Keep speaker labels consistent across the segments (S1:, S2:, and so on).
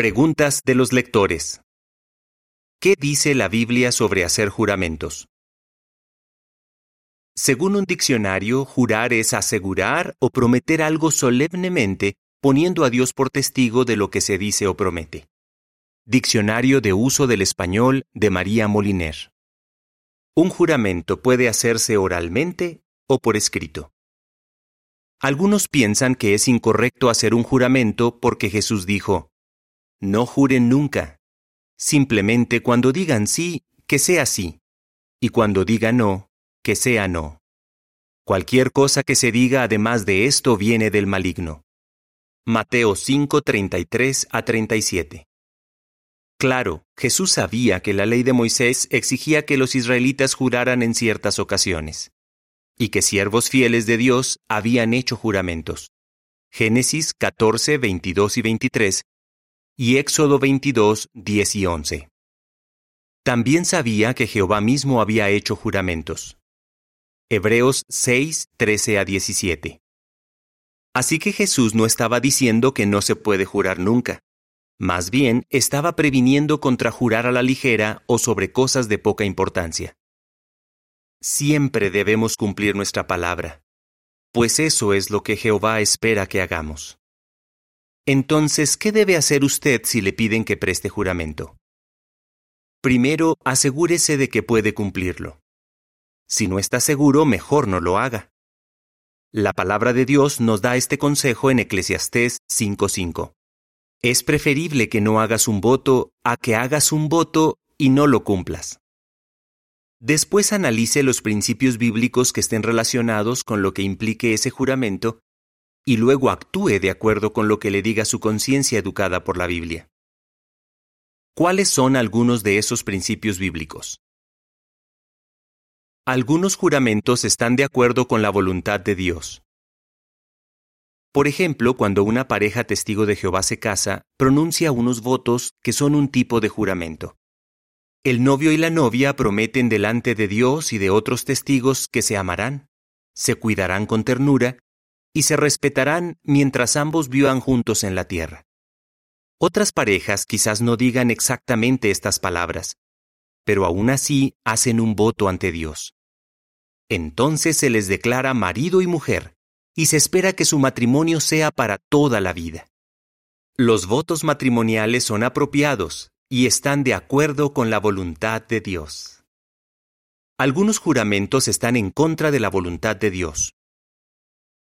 S1: Preguntas de los lectores. ¿Qué dice la Biblia sobre hacer juramentos? Según un diccionario, jurar es asegurar o prometer algo solemnemente poniendo a Dios por testigo de lo que se dice o promete. Diccionario de uso del español de María Moliner. Un juramento puede hacerse oralmente o por escrito. Algunos piensan que es incorrecto hacer un juramento porque Jesús dijo, No juren nunca. Simplemente cuando digan sí, que sea sí, y cuando digan no, que sea no. Cualquier cosa que se diga además de esto viene del maligno. Mateo 5, 33 a 37. Claro, Jesús sabía que la ley de Moisés exigía que los israelitas juraran en ciertas ocasiones, y que siervos fieles de Dios habían hecho juramentos. Génesis 14, 22 y 23, y Éxodo 22, 10 y 11. También sabía que Jehová mismo había hecho juramentos. Hebreos 6, 13 a 17. Así que Jesús no estaba diciendo que no se puede jurar nunca. Más bien, estaba previniendo contra jurar a la ligera o sobre cosas de poca importancia. Siempre debemos cumplir nuestra palabra, pues eso es lo que Jehová espera que hagamos. Entonces, ¿qué debe hacer usted si le piden que preste juramento? Primero, asegúrese de que puede cumplirlo. Si no está seguro, mejor no lo haga. La palabra de Dios nos da este consejo en Eclesiastés 5:5. Es preferible que no hagas un voto a que hagas un voto y no lo cumplas. Después analice los principios bíblicos que estén relacionados con lo que implique ese juramento y luego actúe de acuerdo con lo que le diga su conciencia educada por la Biblia. ¿Cuáles son algunos de esos principios bíblicos? Algunos juramentos están de acuerdo con la voluntad de Dios. Por ejemplo, cuando una pareja testigo de Jehová se casa, pronuncia unos votos que son un tipo de juramento. El novio y la novia prometen delante de Dios y de otros testigos que se amarán, se cuidarán con ternura y se respetarán mientras ambos vivan juntos en la tierra. Otras parejas quizás no digan exactamente estas palabras, pero aún así hacen un voto ante Dios. Entonces se les declara marido y mujer, y se espera que su matrimonio sea para toda la vida. Los votos matrimoniales son apropiados y están de acuerdo con la voluntad de Dios. Algunos juramentos están en contra de la voluntad de Dios.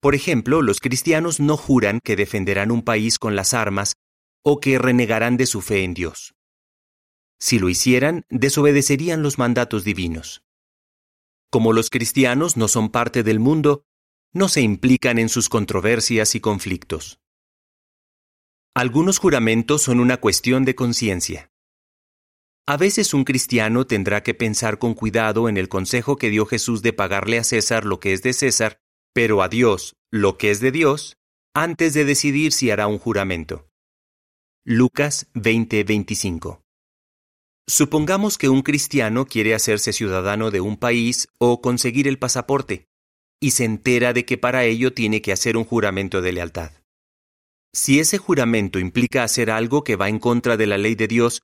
S1: Por ejemplo, los cristianos no juran que defenderán un país con las armas o que renegarán de su fe en Dios. Si lo hicieran, desobedecerían los mandatos divinos. Como los cristianos no son parte del mundo, no se implican en sus controversias y conflictos. Algunos juramentos son una cuestión de conciencia. A veces un cristiano tendrá que pensar con cuidado en el consejo que dio Jesús de pagarle a César lo que es de César, pero a Dios lo que es de Dios, antes de decidir si hará un juramento. Lucas 20:25 Supongamos que un cristiano quiere hacerse ciudadano de un país o conseguir el pasaporte y se entera de que para ello tiene que hacer un juramento de lealtad. Si ese juramento implica hacer algo que va en contra de la ley de Dios,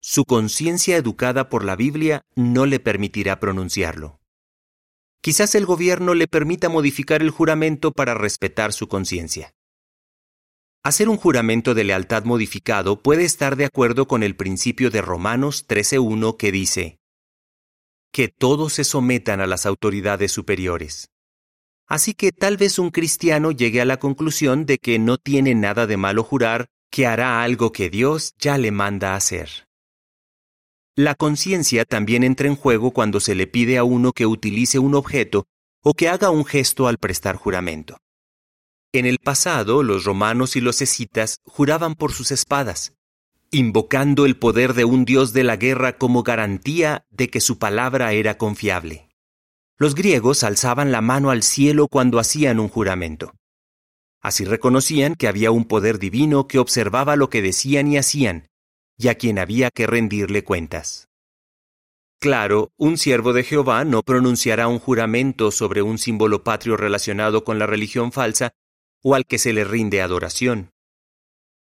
S1: su conciencia educada por la Biblia no le permitirá pronunciarlo. Quizás el gobierno le permita modificar el juramento para respetar su conciencia. Hacer un juramento de lealtad modificado puede estar de acuerdo con el principio de Romanos 13.1 que dice, que todos se sometan a las autoridades superiores. Así que tal vez un cristiano llegue a la conclusión de que no tiene nada de malo jurar que hará algo que Dios ya le manda hacer. La conciencia también entra en juego cuando se le pide a uno que utilice un objeto o que haga un gesto al prestar juramento. En el pasado, los romanos y los escitas juraban por sus espadas, invocando el poder de un dios de la guerra como garantía de que su palabra era confiable. Los griegos alzaban la mano al cielo cuando hacían un juramento. Así reconocían que había un poder divino que observaba lo que decían y hacían, y a quien había que rendirle cuentas. Claro, un siervo de Jehová no pronunciará un juramento sobre un símbolo patrio relacionado con la religión falsa o al que se le rinde adoración.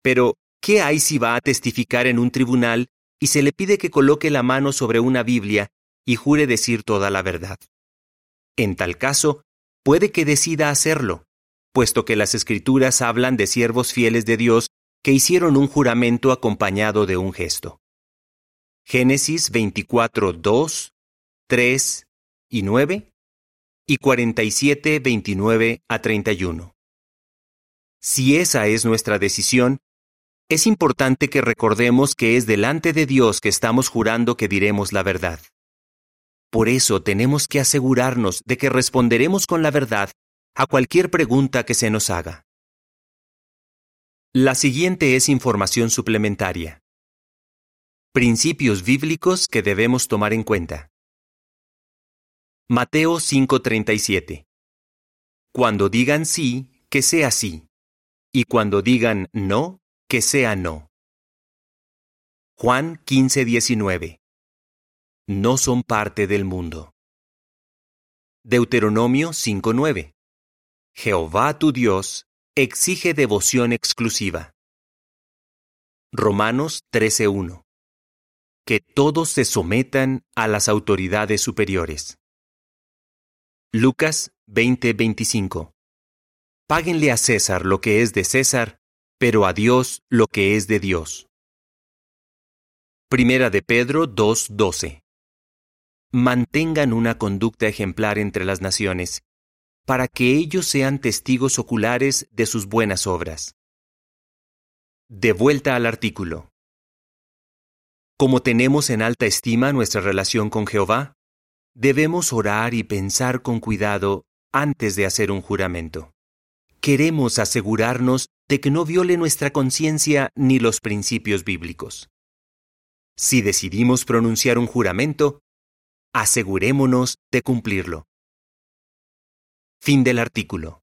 S1: Pero, ¿qué hay si va a testificar en un tribunal y se le pide que coloque la mano sobre una Biblia y jure decir toda la verdad? En tal caso, puede que decida hacerlo, puesto que las escrituras hablan de siervos fieles de Dios que hicieron un juramento acompañado de un gesto. Génesis 24, 2, 3 y 9 y 47, 29 a 31. Si esa es nuestra decisión, es importante que recordemos que es delante de Dios que estamos jurando que diremos la verdad. Por eso tenemos que asegurarnos de que responderemos con la verdad a cualquier pregunta que se nos haga. La siguiente es información suplementaria. Principios bíblicos que debemos tomar en cuenta. Mateo 5:37. Cuando digan sí, que sea sí, y cuando digan no, que sea no. Juan 15:19. No son parte del mundo. Deuteronomio 5:9. Jehová tu Dios exige devoción exclusiva. Romanos 13:1. Que todos se sometan a las autoridades superiores. Lucas 20:25. Páguenle a César lo que es de César, pero a Dios lo que es de Dios. Primera de Pedro 2:12. Mantengan una conducta ejemplar entre las naciones, para que ellos sean testigos oculares de sus buenas obras. De vuelta al artículo. Como tenemos en alta estima nuestra relación con Jehová, debemos orar y pensar con cuidado antes de hacer un juramento. Queremos asegurarnos de que no viole nuestra conciencia ni los principios bíblicos. Si decidimos pronunciar un juramento, asegurémonos de cumplirlo. Fin del artículo.